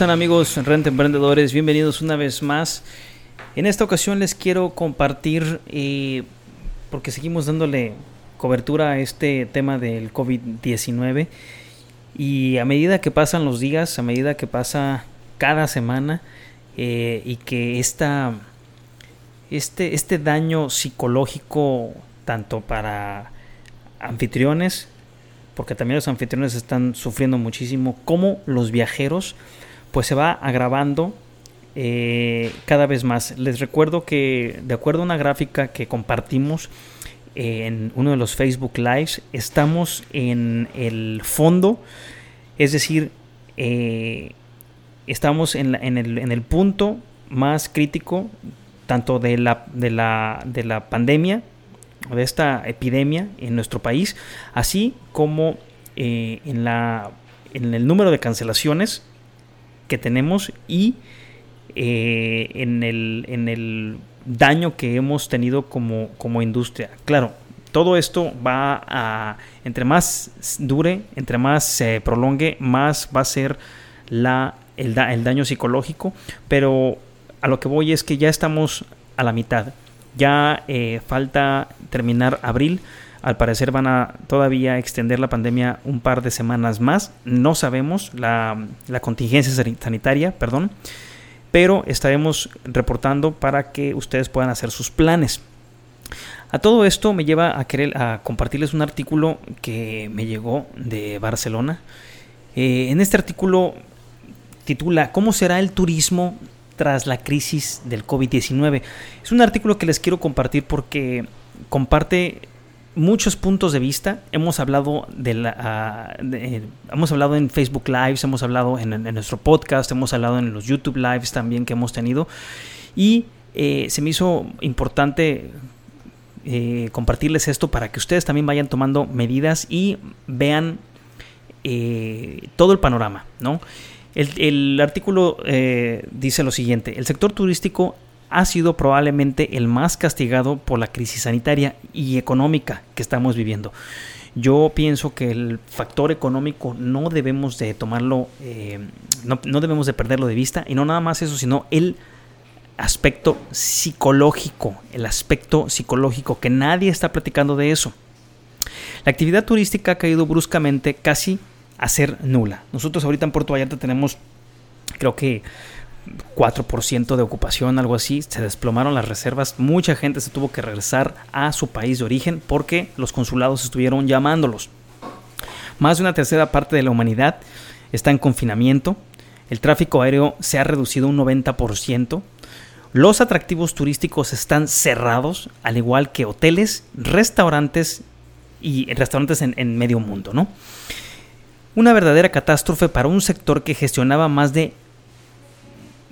Hola amigos Renta Emprendedores, bienvenidos una vez más. En esta ocasión les quiero compartir, eh, porque seguimos dándole cobertura a este tema del COVID-19 y a medida que pasan los días, a medida que pasa cada semana eh, y que esta, este, este daño psicológico tanto para anfitriones, porque también los anfitriones están sufriendo muchísimo, como los viajeros, pues se va agravando eh, cada vez más. Les recuerdo que de acuerdo a una gráfica que compartimos eh, en uno de los Facebook Lives, estamos en el fondo, es decir, eh, estamos en, en el, en el punto más crítico tanto de la, de la, de la pandemia, de esta epidemia en nuestro país, así como en, la, en el número de cancelaciones que tenemos y eh, en, el, en el daño que hemos tenido como, como industria. Claro, todo esto va a, entre más dure, entre más se prolongue, más va a ser la, el, da- el daño psicológico, pero a lo que voy es que ya estamos a la mitad. Ya eh, falta terminar abril. Al parecer van a todavía extender la pandemia un par de semanas más. No sabemos la, contingencia sani- sanitaria, perdón. Pero estaremos reportando para que ustedes puedan hacer sus planes. A todo esto me lleva a querer a compartirles un artículo que me llegó de Barcelona. Eh, en este artículo titula ¿Cómo será el turismo tras la crisis del COVID-19? Es un artículo que les quiero compartir porque comparte muchos puntos de vista. Hemos hablado de ah, de- hemos hablado en Facebook Lives, hemos hablado en, nuestro podcast, hemos hablado en los YouTube Lives también que hemos tenido. Y eh, se me hizo importante eh, compartirles esto para que ustedes también vayan tomando medidas y vean eh, todo el panorama, ¿no? El, artículo eh, dice lo siguiente: el sector turístico ha sido probablemente el más castigado por la crisis sanitaria y económica que estamos viviendo. Yo pienso que el factor económico no debemos de tomarlo, eh, no, no debemos de perderlo de vista y no nada más eso, sino el aspecto psicológico, el aspecto psicológico, que nadie está platicando de eso. La actividad turística ha caído bruscamente casi a ser nula. Nosotros ahorita en Puerto Vallarta tenemos, creo que 4% de ocupación, algo así. Se desplomaron las reservas. Mucha gente se tuvo que regresar a su país de origen porque los consulados estuvieron llamándolos. Más de una tercera parte de la humanidad está en confinamiento. El tráfico aéreo se ha reducido un 90%. Los atractivos turísticos están cerrados, al igual que hoteles, restaurantes y restaurantes en, en medio mundo, ¿no? Una verdadera catástrofe para un sector que gestionaba más de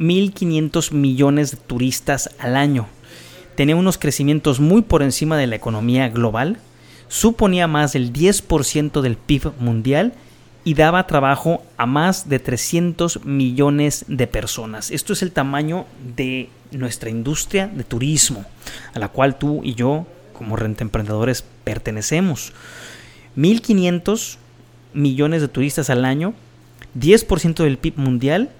1.500 millones de turistas al año. Tenía unos crecimientos muy por encima de la economía global, suponía más del 10% del PIB mundial y daba trabajo a más de 300 millones de personas. Esto es el tamaño de nuestra industria de turismo, a la cual tú y yo, como renta emprendedores, pertenecemos. 1.500 millones de turistas al año, 10% del PIB mundial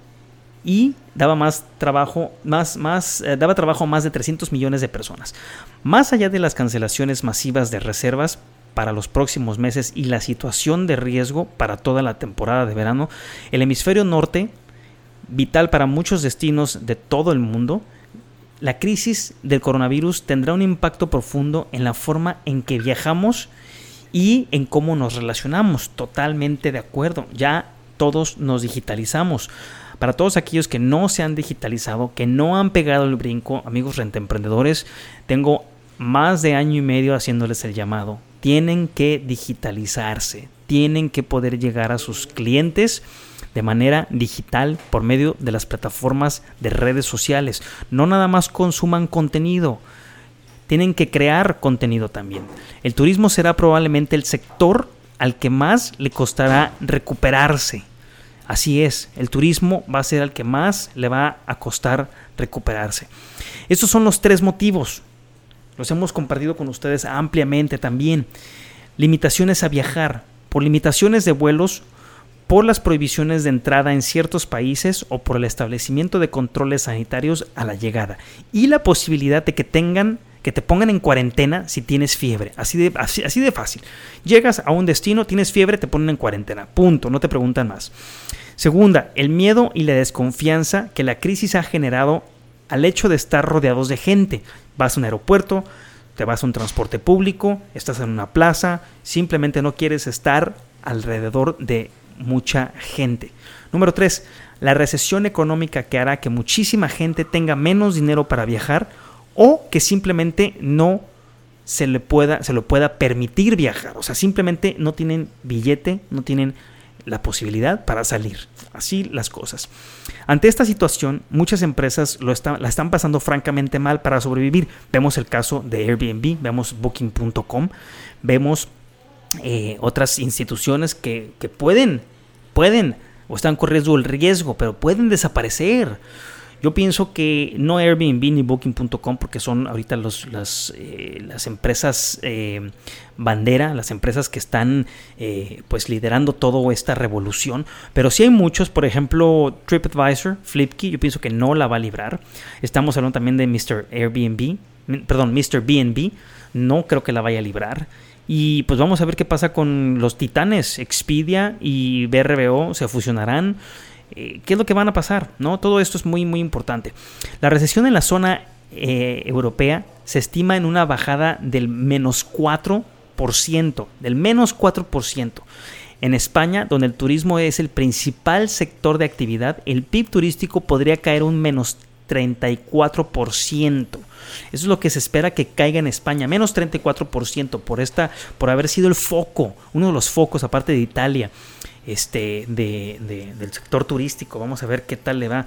y daba más trabajo, más, más, eh, daba trabajo a más de 300 millones de personas. Más allá de las cancelaciones masivas de reservas para los próximos meses y la situación de riesgo para toda la temporada de verano, el hemisferio norte, vital para muchos destinos de todo el mundo, la crisis del coronavirus tendrá un impacto profundo en la forma en que viajamos y en cómo nos relacionamos. Totalmente de acuerdo. Ya todos nos digitalizamos. Para todos aquellos que no se han digitalizado, que no han pegado el brinco, amigos rentemprendedores, tengo más de año y medio haciéndoles el llamado. Tienen que digitalizarse, tienen que poder llegar a sus clientes de manera digital por medio de las plataformas de redes sociales. No nada más consuman contenido, tienen que crear contenido también. El turismo será probablemente el sector al que más le costará recuperarse. Así es, el turismo va a ser al que más le va a costar recuperarse. Estos son los tres motivos. Los hemos compartido con ustedes ampliamente también. Limitaciones a viajar. Por limitaciones de vuelos, por las prohibiciones de entrada en ciertos países o por el establecimiento de controles sanitarios a la llegada. Y la posibilidad de que tengan que te pongan en cuarentena si tienes fiebre. Así de, así, de fácil. Llegas a un destino, tienes fiebre, te ponen en cuarentena. Punto, no te preguntan más. Segunda, el miedo y la desconfianza que la crisis ha generado al hecho de estar rodeados de gente. Vas a un aeropuerto, te vas a un transporte público, estás en una plaza, simplemente no quieres estar alrededor de mucha gente. Número tres, la recesión económica que hará que muchísima gente tenga menos dinero para viajar o que simplemente no se le pueda, se lo pueda permitir viajar. O sea, simplemente no tienen billete, no tienen la posibilidad para salir. Así las cosas. Ante esta situación, muchas empresas lo están, la están pasando francamente mal para sobrevivir. Vemos el caso de Airbnb, vemos Booking.com, vemos eh, otras instituciones que, que pueden, pueden o están corriendo el riesgo, pero pueden desaparecer. Yo pienso que no Airbnb ni Booking.com, porque son ahorita las, eh, las empresas eh, bandera, las empresas que están eh, pues liderando toda esta revolución. Pero sí hay muchos, por ejemplo, TripAdvisor, Flipkey, yo pienso que no la va a librar. Estamos hablando también de Mr. Airbnb, perdón, Mr. BNB, no creo que la vaya a librar. Y pues vamos a ver qué pasa con los titanes. Expedia y BRBO se fusionarán. Eh, qué es lo que van a pasar, ¿no? Todo esto es muy, muy importante. La recesión en la zona eh, europea se estima en una bajada del menos 4%, del menos 4%. En España, donde el turismo es el principal sector de actividad, el PIB turístico podría caer un menos 34%. Eso es lo que se espera que caiga en España, menos 34% por esta por haber sido el foco, uno de los focos aparte de Italia este, de, del sector turístico. Vamos a ver qué tal le va.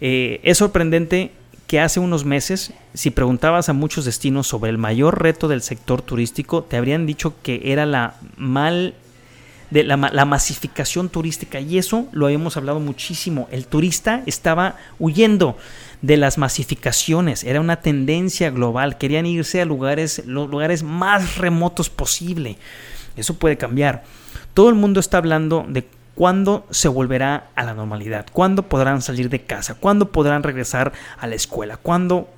Eh, es sorprendente que hace unos meses, si preguntabas a muchos destinos sobre el mayor reto del sector turístico, te habrían dicho que era la mal de la, la, masificación turística y eso lo habíamos hablado muchísimo. El turista estaba huyendo de las masificaciones, era una tendencia global, querían irse a lugares, los lugares más remotos posible. Eso puede cambiar. Todo el mundo está hablando de cuándo se volverá a la normalidad, cuándo podrán salir de casa, cuándo podrán regresar a la escuela, cuándo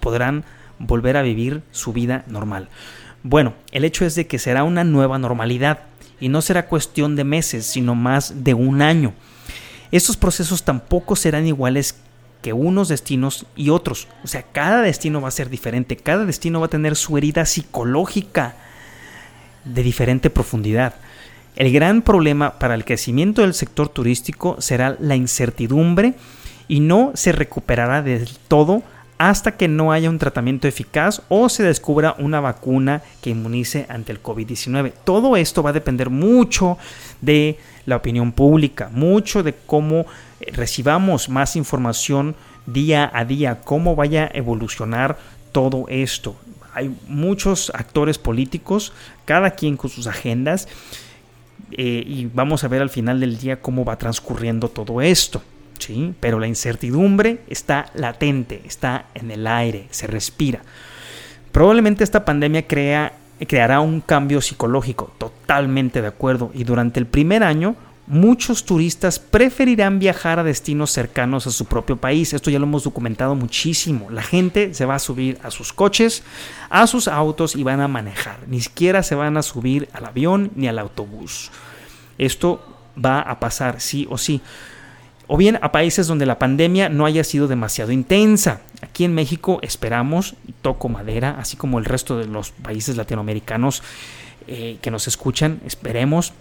podrán volver a vivir su vida normal. Bueno, el hecho es de que será una nueva normalidad y no será cuestión de meses, sino más de un año. Estos procesos tampoco serán iguales que unos destinos y otros. O sea, cada destino va a ser diferente, cada destino va a tener su herida psicológica de diferente profundidad. El gran problema para el crecimiento del sector turístico será la incertidumbre y no se recuperará del todo hasta que no haya un tratamiento eficaz o se descubra una vacuna que inmunice ante el COVID-19. Todo esto va a depender mucho de la opinión pública, mucho de cómo recibamos más información día a día, cómo vaya a evolucionar todo esto. Hay muchos actores políticos, cada quien con sus agendas eh, y vamos a ver al final del día cómo va transcurriendo todo esto. ¿sí? Pero la incertidumbre está latente, está en el aire, se respira. Probablemente esta pandemia crea, creará un cambio psicológico, totalmente de acuerdo, y durante el primer año muchos turistas preferirán viajar a destinos cercanos a su propio país. Esto ya lo hemos documentado muchísimo. La gente se va a subir a sus coches, a sus autos y van a manejar. Ni siquiera se van a subir al avión ni al autobús. Esto va a pasar sí o sí. O bien a países donde la pandemia no haya sido demasiado intensa. Aquí en México esperamos, y toco madera, así como el resto de los países latinoamericanos eh, que nos escuchan, esperemos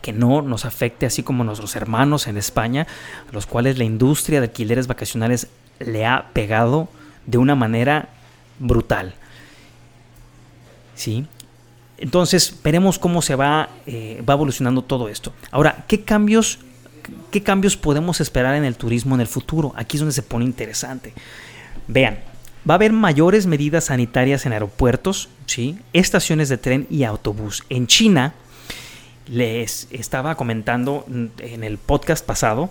que no nos afecte así como nuestros hermanos en España, a los cuales la industria de alquileres vacacionales le ha pegado de una manera brutal. ¿Sí? Entonces, veremos cómo se va, eh, va evolucionando todo esto. Ahora, ¿qué cambios ¿qué cambios podemos esperar en el turismo en el futuro? Aquí es donde se pone interesante. Vean, va a haber mayores medidas sanitarias en aeropuertos, ¿sí? estaciones de tren y autobús. En China, les estaba comentando en el podcast pasado,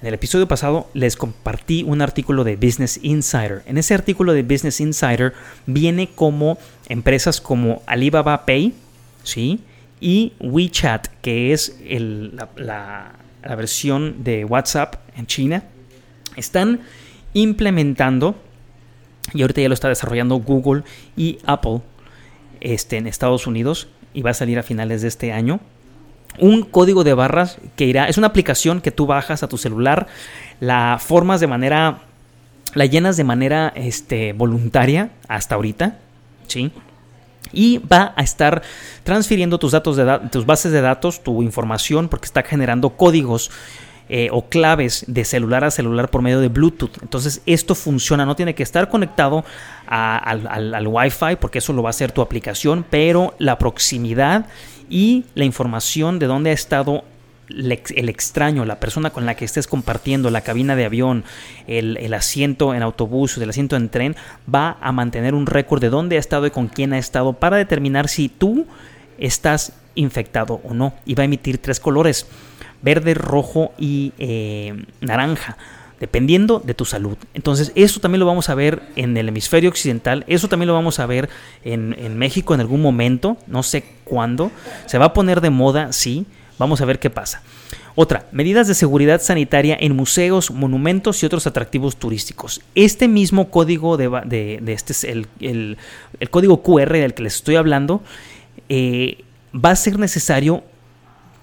en el episodio pasado les compartí un artículo de Business Insider. En ese artículo de Business Insider viene como empresas como Alibaba Pay, ¿sí? Y WeChat, que es la, la versión de WhatsApp en China, están implementando, y ahorita ya lo está desarrollando Google y Apple este, en Estados Unidos, y va a salir a finales de este año, un código de barras que irá, es una aplicación que tú bajas a tu celular, la formas de manera, la llenas de manera este, voluntaria hasta ahorita, ¿sí? Y va a estar transfiriendo tus datos de tus bases de datos, tu información, porque está generando códigos eh, o claves de celular a celular por medio de Bluetooth. Entonces esto funciona, no tiene que estar conectado al, al, al Wi-Fi porque eso lo va a hacer tu aplicación, pero la proximidad y la información de dónde ha estado el extraño, la persona con la que estés compartiendo la cabina de avión, el, asiento en autobús, el asiento en tren, va a mantener un récord de dónde ha estado y con quién ha estado para determinar si tú estás infectado o no. Y va a emitir tres colores, verde, rojo y eh, naranja dependiendo de tu salud. Entonces, eso también lo vamos a ver en el hemisferio occidental, eso también lo vamos a ver en, México en algún momento, no sé cuándo. Se va a poner de moda, sí, vamos a ver qué pasa. Otra, medidas de seguridad sanitaria en museos, monumentos y otros atractivos turísticos. Este mismo código de, este es el, el, código QR del que les estoy hablando, eh, va a ser necesario,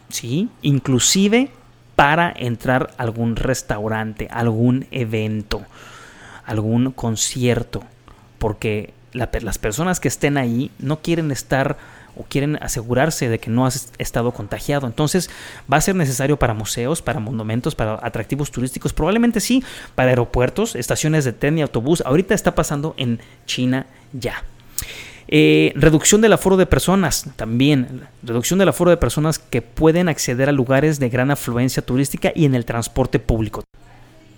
sí, inclusive para entrar a algún restaurante, algún evento, algún concierto, porque las personas que estén ahí no quieren estar o quieren asegurarse de que no has estado contagiado. Entonces va a ser necesario para museos, para monumentos, para atractivos turísticos, probablemente sí, para aeropuertos, estaciones de tren y autobús. Ahorita está pasando en China ya. Eh, reducción del aforo de personas, también. Reducción del aforo de personas que pueden acceder a lugares de gran afluencia turística y en el transporte público.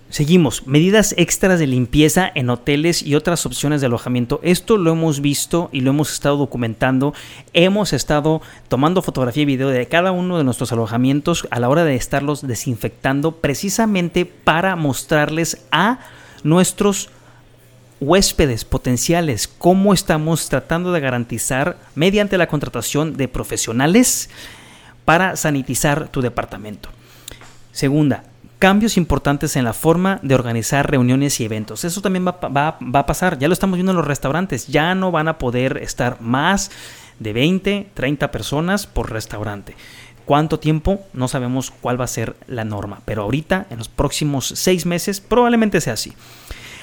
Seguimos, medidas extras de limpieza en hoteles y otras opciones de alojamiento. Esto lo hemos visto y lo hemos estado documentando. Hemos estado tomando fotografía y video de cada uno de nuestros alojamientos a la hora de estarlos desinfectando precisamente para mostrarles a nuestros huéspedes potenciales, cómo estamos tratando de garantizar mediante la contratación de profesionales para sanitizar tu departamento. Segunda, cambios importantes en la forma de organizar reuniones y eventos. Eso también va, a pasar, ya lo estamos viendo en los restaurantes, ya no van a poder estar más de 20, 30 personas por restaurante. ¿Cuánto tiempo? No sabemos cuál va a ser la norma, pero ahorita, en los próximos seis meses, probablemente sea así.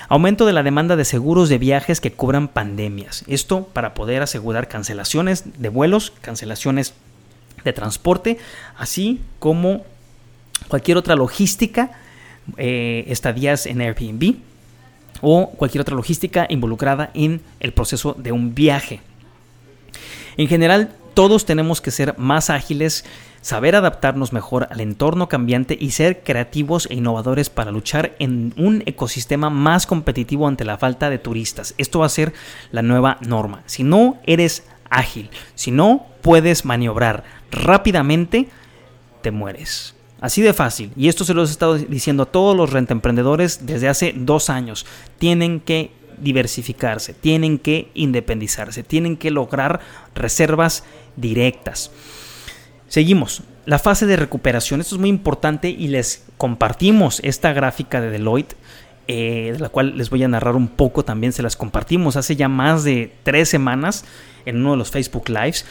Aumento de la demanda de seguros de viajes que cubran pandemias. Esto para poder asegurar cancelaciones de vuelos, cancelaciones de transporte, así como cualquier otra logística, eh, estadías en Airbnb o cualquier otra logística involucrada en el proceso de un viaje. En general, todos tenemos que ser más ágiles, saber adaptarnos mejor al entorno cambiante y ser creativos e innovadores para luchar en un ecosistema más competitivo ante la falta de turistas. Esto va a ser la nueva norma. Si no eres ágil, si no puedes maniobrar rápidamente, te mueres. Así de fácil. Y esto se lo he estado diciendo a todos los rentemprendedores desde hace dos años. Tienen que diversificarse, tienen que independizarse, tienen que lograr reservas directas. Seguimos. La fase de recuperación, esto es muy importante y les compartimos esta gráfica de Deloitte, eh, de la cual les voy a narrar un poco también, se las compartimos hace ya más de tres semanas en uno de los Facebook Lives.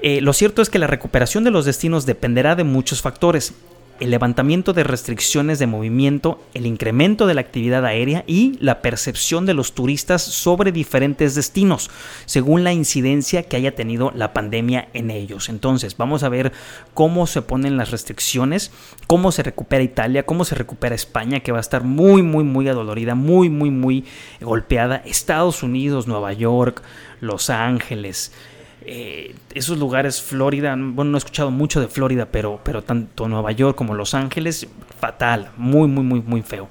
Eh, lo cierto es que la recuperación de los destinos dependerá de muchos factores el levantamiento de restricciones de movimiento, el incremento de la actividad aérea y la percepción de los turistas sobre diferentes destinos, según la incidencia que haya tenido la pandemia en ellos. Entonces, vamos a ver cómo se ponen las restricciones, cómo se recupera Italia, cómo se recupera España, que va a estar muy, muy, muy adolorida, muy, muy, muy golpeada. Estados Unidos, Nueva York, Los Ángeles. Eh, esos lugares, Florida, bueno, no he escuchado mucho de Florida, pero, pero tanto Nueva York como Los Ángeles, fatal, muy, muy, muy, muy feo.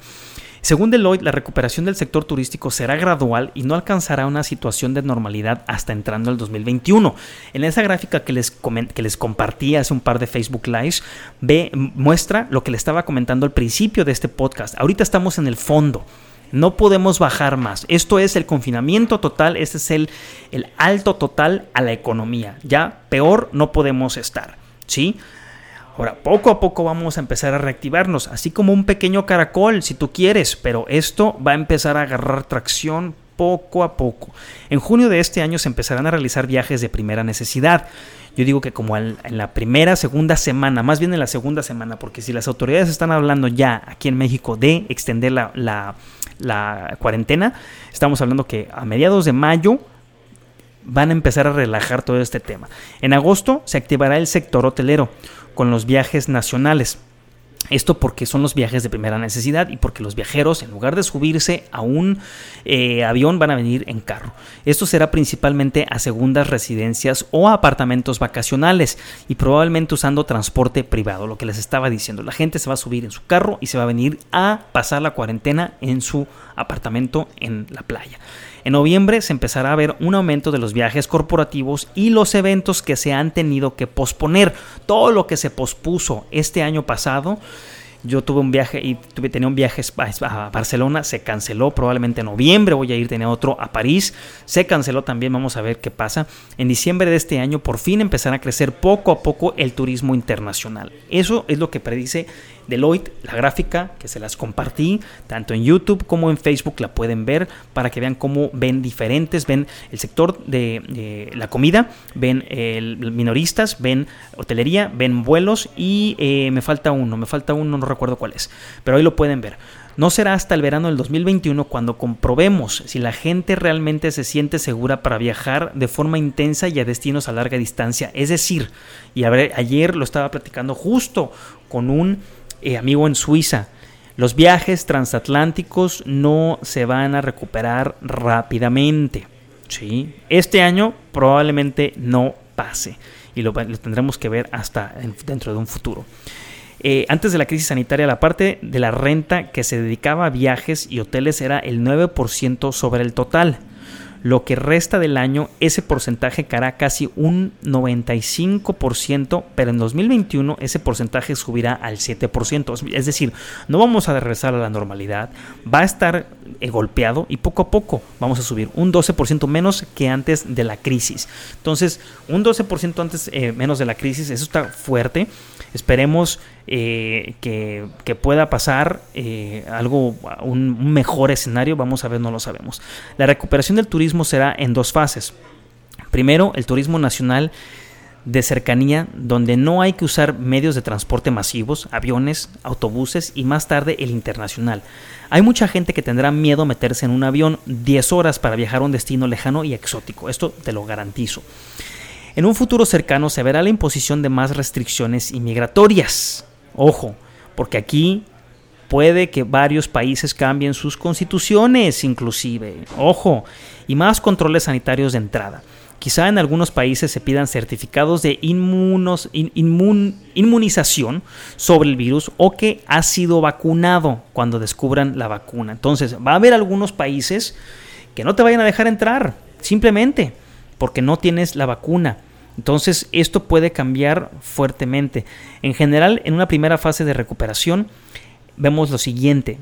Según Deloitte, la recuperación del sector turístico será gradual y no alcanzará una situación de normalidad hasta entrando el 2021. En esa gráfica que les, que les compartí hace un par de Facebook Lives, ve, muestra lo que le estaba comentando al principio de este podcast. Ahorita estamos en el fondo. No podemos bajar más. Esto es el confinamiento total, este es el, el alto total a la economía. Ya peor no podemos estar. ¿Sí? Ahora, poco a poco vamos a empezar a reactivarnos, así como un pequeño caracol, si tú quieres, pero esto va a empezar a agarrar tracción poco a poco. En junio de este año se empezarán a realizar viajes de primera necesidad. Yo digo que como en la primera, segunda semana, más bien en la segunda semana, porque si las autoridades están hablando ya aquí en México de extender la, la cuarentena, estamos hablando que a mediados de mayo van a empezar a relajar todo este tema. En agosto se activará el sector hotelero con los viajes nacionales. Esto porque son los viajes de primera necesidad y porque los viajeros, en lugar de subirse a un eh, avión, van a venir en carro. Esto será principalmente a segundas residencias o apartamentos vacacionales y probablemente usando transporte privado, lo que les estaba diciendo. La gente se va a subir en su carro y se va a venir a pasar la cuarentena en su apartamento en la playa. En noviembre se empezará a ver un aumento de los viajes corporativos y los eventos que se han tenido que posponer. Todo lo que se pospuso este año pasado yo tuve un viaje y tuve, tenía un viaje a Barcelona, se canceló probablemente en noviembre, voy a ir, tenía otro a París, se canceló también, vamos a ver qué pasa. En diciembre de este año por fin empezará a crecer poco a poco el turismo internacional. Eso es lo que predice Deloitte, la gráfica que se las compartí, tanto en YouTube como en Facebook la pueden ver para que vean cómo ven diferentes, ven el sector de, la comida, ven minoristas, ven hotelería, ven vuelos y eh, me falta uno, me falta uno, no recuerdo cuál es, pero ahí lo pueden ver. No será hasta el verano del 2021 cuando comprobemos si la gente realmente se siente segura para viajar de forma intensa y a destinos a larga distancia. Es decir, y ayer lo estaba platicando justo con un eh, amigo en Suiza, los viajes transatlánticos no se van a recuperar rápidamente. ¿sí? Este año probablemente no pase y lo, tendremos que ver hasta dentro de un futuro. Eh, antes de la crisis sanitaria, la parte de la renta que se dedicaba a viajes y hoteles era el 9% sobre el total lo que resta del año ese porcentaje caerá casi un 95%, pero en 2021 ese porcentaje subirá al 7%. Es decir, no vamos a regresar a la normalidad, va a estar eh, golpeado y poco a poco vamos a subir un 12% menos que antes de la crisis. Entonces, un 12% antes eh, menos de la crisis, eso está fuerte. Esperemos eh, que, pueda pasar eh, algo, un, mejor escenario, vamos a ver, no lo sabemos. La recuperación del turismo será en dos fases. Primero, el turismo nacional de cercanía donde no hay que usar medios de transporte masivos, aviones, autobuses y más tarde el internacional. Hay mucha gente que tendrá miedo a meterse en un avión 10 horas para viajar a un destino lejano y exótico, esto te lo garantizo. En un futuro cercano se verá la imposición de más restricciones inmigratorias. Ojo, porque aquí puede que varios países cambien sus constituciones inclusive. Ojo, y más controles sanitarios de entrada. Quizá en algunos países se pidan certificados de inmunos, inmunización sobre el virus o que ha sido vacunado cuando descubran la vacuna. Entonces, va a haber algunos países que no te vayan a dejar entrar, simplemente porque no tienes la vacuna. Entonces esto puede cambiar fuertemente. En general, en una primera fase de recuperación, vemos lo siguiente.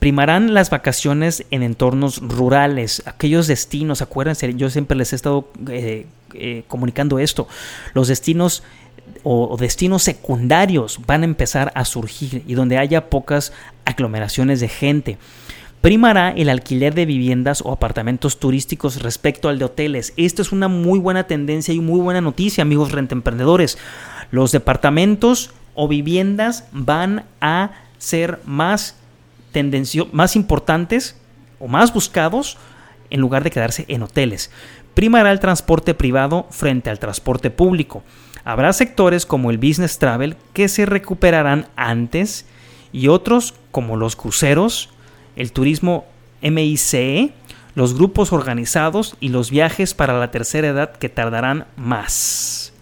Primarán las vacaciones en entornos rurales, aquellos destinos, acuérdense, yo siempre les he estado eh, eh, comunicando esto, los destinos o, destinos secundarios van a empezar a surgir y donde haya pocas aglomeraciones de gente primará el alquiler de viviendas o apartamentos turísticos respecto al de hoteles. Esto es una muy buena tendencia y muy buena noticia, amigos rentemprendedores. Los departamentos o viviendas van a ser más tendencio más importantes o más buscados en lugar de quedarse en hoteles. Primará el transporte privado frente al transporte público. Habrá sectores como el business travel que se recuperarán antes y otros como los cruceros, el turismo MICE, los grupos organizados y los viajes para la tercera edad que tardarán más.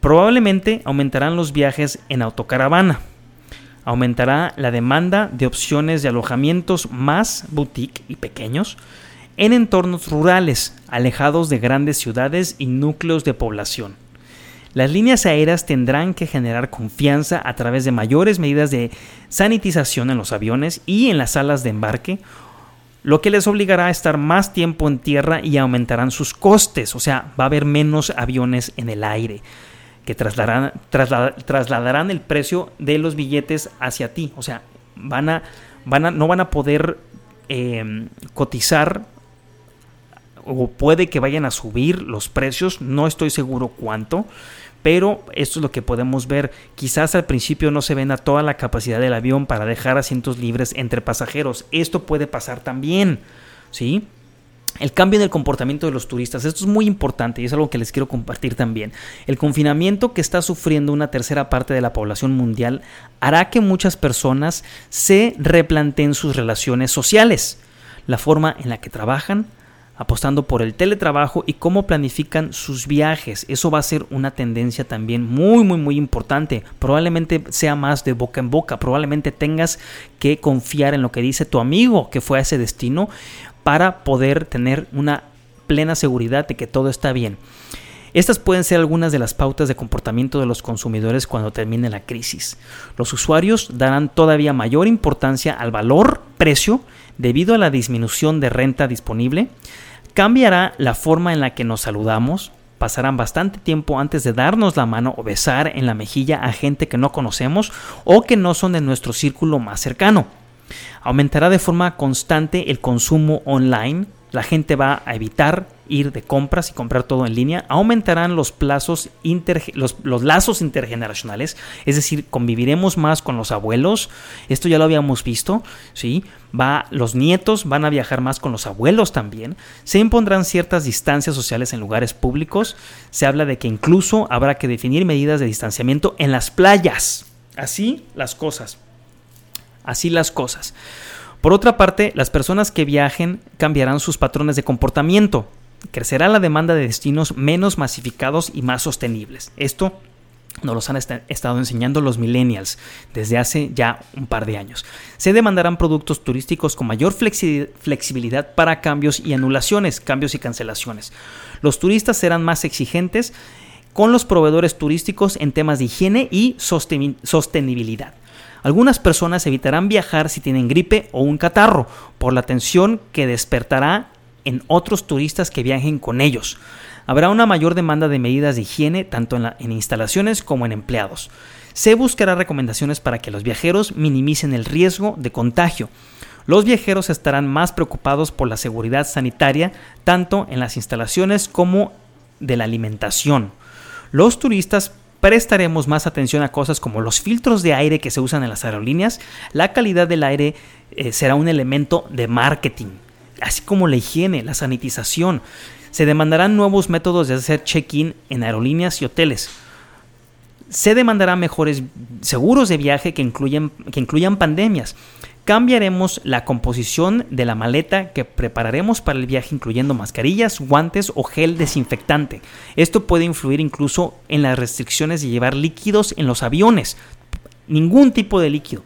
Probablemente aumentarán los viajes en autocaravana. Aumentará la demanda de opciones de alojamientos más boutique y pequeños en entornos rurales, alejados de grandes ciudades y núcleos de población. Las líneas aéreas tendrán que generar confianza a través de mayores medidas de sanitización en los aviones y en las salas de embarque, lo que les obligará a estar más tiempo en tierra y aumentarán sus costes, o sea, va a haber menos aviones en el aire que trasladarán, trasladarán el precio de los billetes hacia ti, o sea, van a, no van a poder eh, cotizar o puede que vayan a subir los precios, no estoy seguro cuánto, pero esto es lo que podemos ver. Quizás al principio no se venda toda la capacidad del avión para dejar asientos libres entre pasajeros. Esto puede pasar también, ¿sí? El cambio en el comportamiento de los turistas, esto es muy importante y es algo que les quiero compartir también. El confinamiento que está sufriendo una tercera parte de la población mundial hará que muchas personas se replanteen sus relaciones sociales, la forma en la que trabajan, apostando por el teletrabajo y cómo planifican sus viajes. Eso va a ser una tendencia también muy, muy, muy importante. Probablemente sea más de boca en boca. Probablemente tengas que confiar en lo que dice tu amigo que fue a ese destino para poder tener una plena seguridad de que todo está bien. Estas pueden ser algunas de las pautas de comportamiento de los consumidores cuando termine la crisis. Los usuarios darán todavía mayor importancia al valor, precio, debido a la disminución de renta disponible, cambiará la forma en la que nos saludamos, pasarán bastante tiempo antes de darnos la mano o besar en la mejilla a gente que no conocemos o que no son de nuestro círculo más cercano. Aumentará de forma constante el consumo online, la gente va a evitar ir de compras y comprar todo en línea, aumentarán los plazos los, los, lazos intergeneracionales, es decir, conviviremos más con los abuelos, esto ya lo habíamos visto, ¿sí? Va, los nietos van a viajar más con los abuelos también, se impondrán ciertas distancias sociales en lugares públicos, se habla de que incluso habrá que definir medidas de distanciamiento en las playas, así las cosas, así las cosas. Por otra parte, las personas que viajen cambiarán sus patrones de comportamiento. Crecerá la demanda de destinos menos masificados y más sostenibles. Esto nos lo han estado enseñando los millennials desde hace ya un par de años. Se demandarán productos turísticos con mayor flexibilidad para cambios y anulaciones, cambios y cancelaciones. Los turistas serán más exigentes con los proveedores turísticos en temas de higiene y sostenibilidad. Algunas personas evitarán viajar si tienen gripe o un catarro por la tensión que despertará en otros turistas que viajen con ellos. Habrá una mayor demanda de medidas de higiene tanto en, instalaciones como en empleados. Se buscará recomendaciones para que los viajeros minimicen el riesgo de contagio. Los viajeros estarán más preocupados por la seguridad sanitaria tanto en las instalaciones como de la alimentación. Los turistas prestaremos más atención a cosas como los filtros de aire que se usan en las aerolíneas, la calidad del aire eh, será un elemento de marketing, así como la higiene, la sanitización. Se demandarán nuevos métodos de hacer check-in en aerolíneas y hoteles. Se demandarán mejores seguros de viaje que, que incluyan pandemias. Cambiaremos la composición de la maleta que prepararemos para el viaje incluyendo mascarillas, guantes o gel desinfectante. Esto puede influir incluso en las restricciones de llevar líquidos en los aviones. Ningún tipo de líquido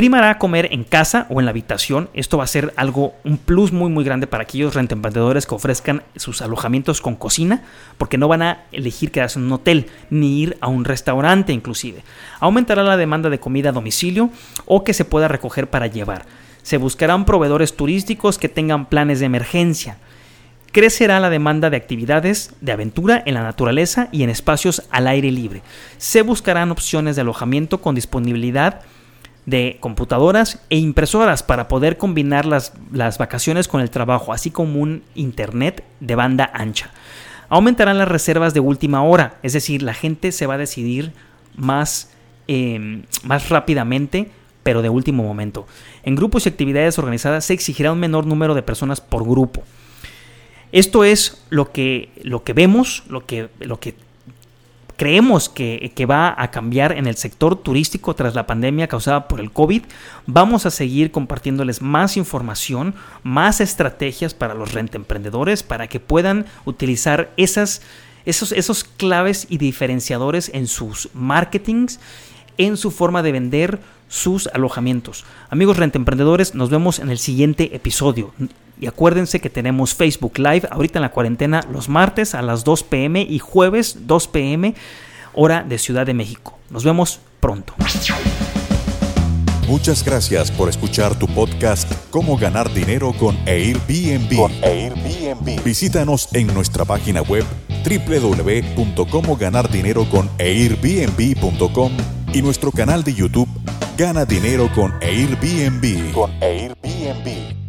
primará comer en casa o en la habitación. Esto va a ser algo, un plus muy muy grande para aquellos rentemprendedores que ofrezcan sus alojamientos con cocina, porque no van a elegir quedarse en un hotel ni ir a un restaurante inclusive. Aumentará la demanda de comida a domicilio o que se pueda recoger para llevar. Se buscarán proveedores turísticos que tengan planes de emergencia. Crecerá la demanda de actividades de aventura en la naturaleza y en espacios al aire libre. Se buscarán opciones de alojamiento con disponibilidad de computadoras e impresoras para poder combinar las, las, vacaciones con el trabajo, así como un Internet de banda ancha. Aumentarán las reservas de última hora, es decir, la gente se va a decidir más, em, más rápidamente, pero de último momento. En grupos y actividades organizadas se exigirá un menor número de personas por grupo. Esto es lo que, lo que vemos, lo que, lo que creemos que, va a cambiar en el sector turístico tras la pandemia causada por el COVID. Vamos a seguir compartiéndoles más información, más estrategias para los rentemprendedores para que puedan utilizar esas, esos, esos claves y diferenciadores en sus marketings, en su forma de vender sus alojamientos. Amigos rentemprendedores, nos vemos en el siguiente episodio. Y acuérdense que tenemos Facebook Live ahorita en la cuarentena los martes a las 2 pm y jueves 2 pm hora de Ciudad de México. Nos vemos pronto. Muchas gracias por escuchar tu podcast Cómo ganar dinero con Airbnb. Con Airbnb. Visítanos en nuestra página web www.comoganardineroconairbnb.com y nuestro canal de YouTube Gana dinero con Airbnb. Con Airbnb.